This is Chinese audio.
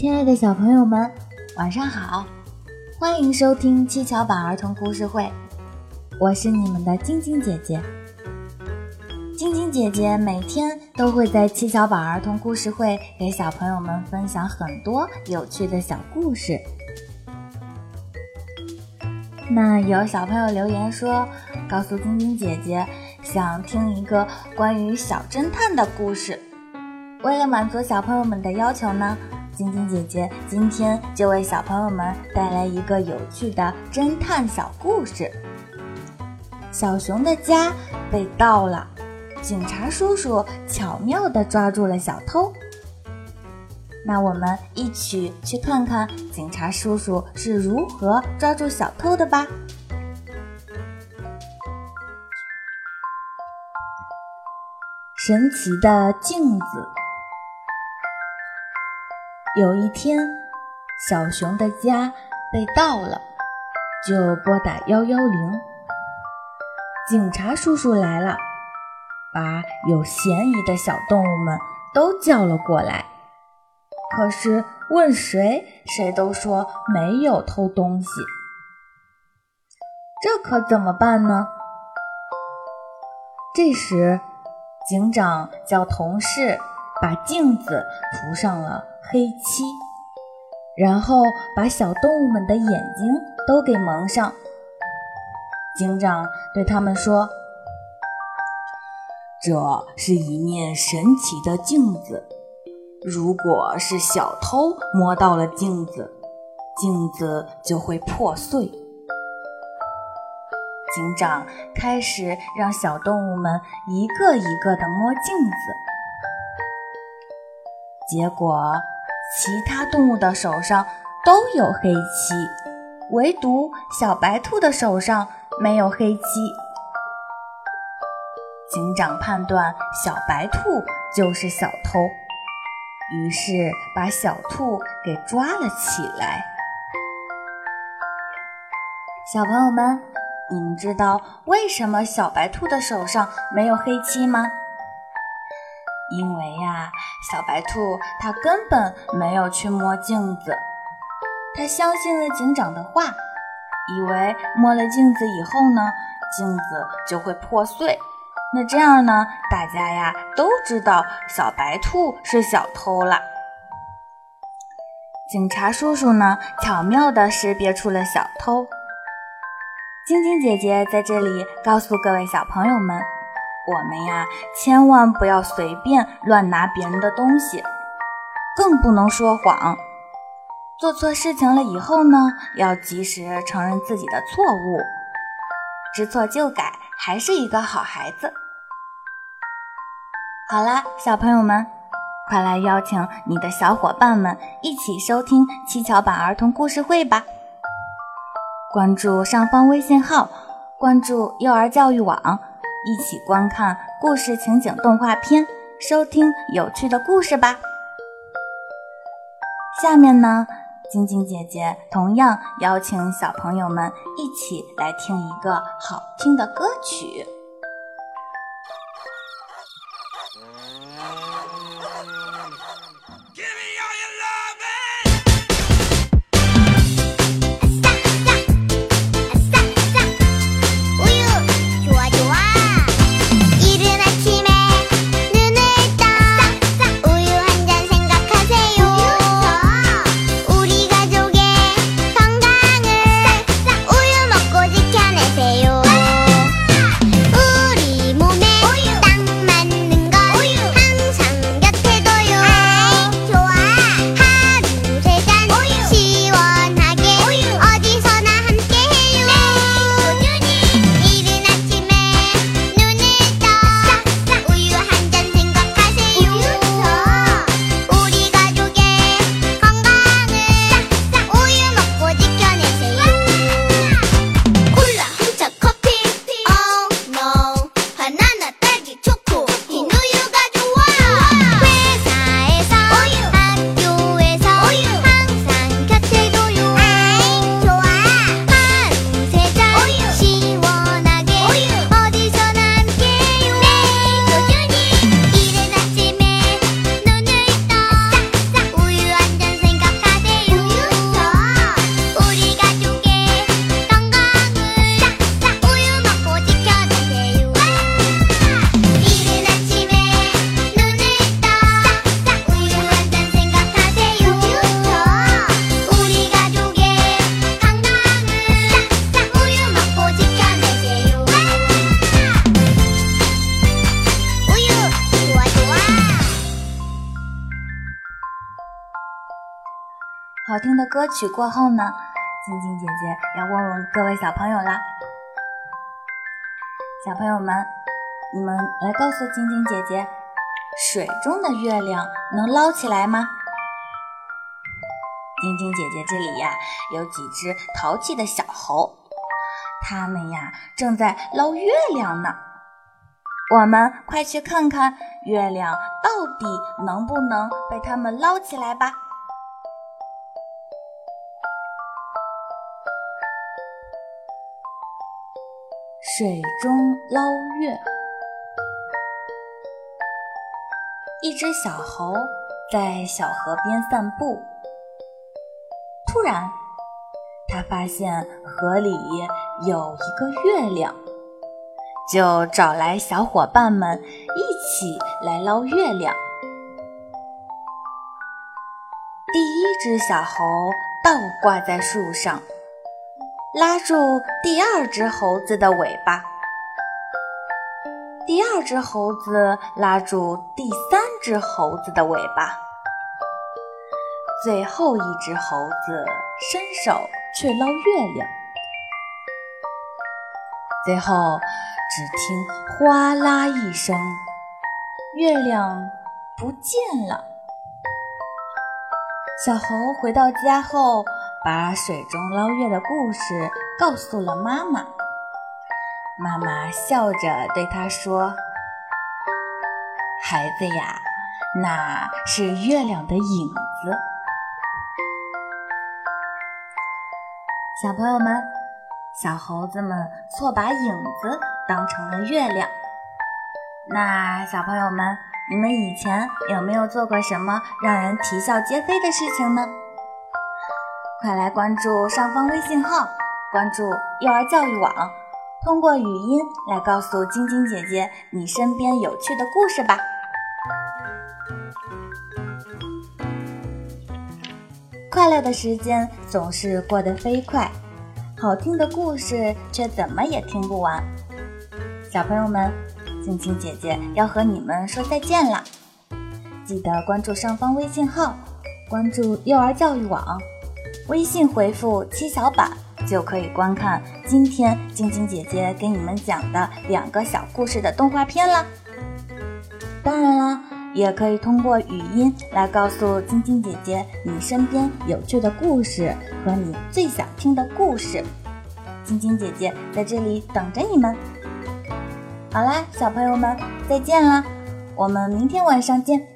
亲爱的小朋友们，晚上好！欢迎收听七巧板儿童故事会，我是你们的晶晶姐姐。晶晶姐姐每天都会在七巧板儿童故事会给小朋友们分享很多有趣的小故事。那有小朋友留言说，告诉晶晶姐姐想听一个关于小侦探的故事。为了满足小朋友们的要求呢，晶晶姐姐今天就为小朋友们带来一个有趣的侦探小故事。小熊的家被盗了，警察叔叔巧妙地抓住了小偷。那我们一起去看看警察叔叔是如何抓住小偷的吧。神奇的镜子。有一天，小熊的家被盗了，就拨打幺幺零。警察叔叔来了，把有嫌疑的小动物们都叫了过来。可是问谁，谁都说没有偷东西。这可怎么办呢？这时，警长叫同事把镜子涂上了黑漆，然后把小动物们的眼睛都给蒙上。警长对他们说：“这是一面神奇的镜子。”如果是小偷摸到了镜子，镜子就会破碎。警长开始让小动物们一个一个的摸镜子，结果其他动物的手上都有黑漆，唯独小白兔的手上没有黑漆。警长判断小白兔就是小偷。于是把小兔给抓了起来。小朋友们，你们知道为什么小白兔的手上没有黑漆吗？因为呀，小白兔它根本没有去摸镜子，它相信了警长的话，以为摸了镜子以后呢，镜子就会破碎。那这样呢，大家呀都知道小白兔是小偷了。警察叔叔呢，巧妙地识别出了小偷。晶晶姐姐在这里告诉各位小朋友们，我们呀千万不要随便乱拿别人的东西，更不能说谎。做错事情了以后呢，要及时承认自己的错误，知错就改。还是一个好孩子。好啦，小朋友们，快来邀请你的小伙伴们一起收听七巧板儿童故事会吧！关注上方微信号，关注幼儿教育网，一起观看故事情景动画片，收听有趣的故事吧。下面呢？晶晶姐姐同样邀请小朋友们一起来听一个好听的歌曲。好听的歌曲过后呢，晶晶姐姐要问问各位小朋友啦。小朋友们，你们来告诉晶晶姐姐，水中的月亮能捞起来吗？晶晶姐姐这里呀，有几只淘气的小猴，它们呀正在捞月亮呢。我们快去看看月亮到底能不能被它们捞起来吧。水中捞月，一只小猴在小河边散步。突然，他发现河里有一个月亮，就找来小伙伴们一起来捞月亮。第一只小猴倒挂在树上，拉住第二只猴子的尾巴；第二只猴子拉住第三只猴子的尾巴。最后一只猴子伸手去捞月亮，最后只听“哗啦”一声，月亮不见了。小猴回到家后，把水中捞月的故事告诉了妈妈。妈妈笑着对他说：“孩子呀，那是月亮的影子。”小朋友们，小猴子们错把影子当成了月亮。那小朋友们，你们以前有没有做过什么让人啼笑皆非的事情呢？快来关注上方微信号，关注幼儿教育网，通过语音来告诉晶晶姐姐你身边有趣的故事吧。快乐的时间总是过得飞快，好听的故事却怎么也听不完。小朋友们，晶晶姐姐要和你们说再见啦！记得关注上方微信号，关注幼儿教育网，微信回复“七小板”就可以观看今天晶晶姐姐给你们讲的两个小故事的动画片啦。当然啦。也可以通过语音来告诉晶晶姐姐你身边有趣的故事和你最想听的故事，晶晶姐姐在这里等着你们。好啦，小朋友们，再见啦，我们明天晚上见。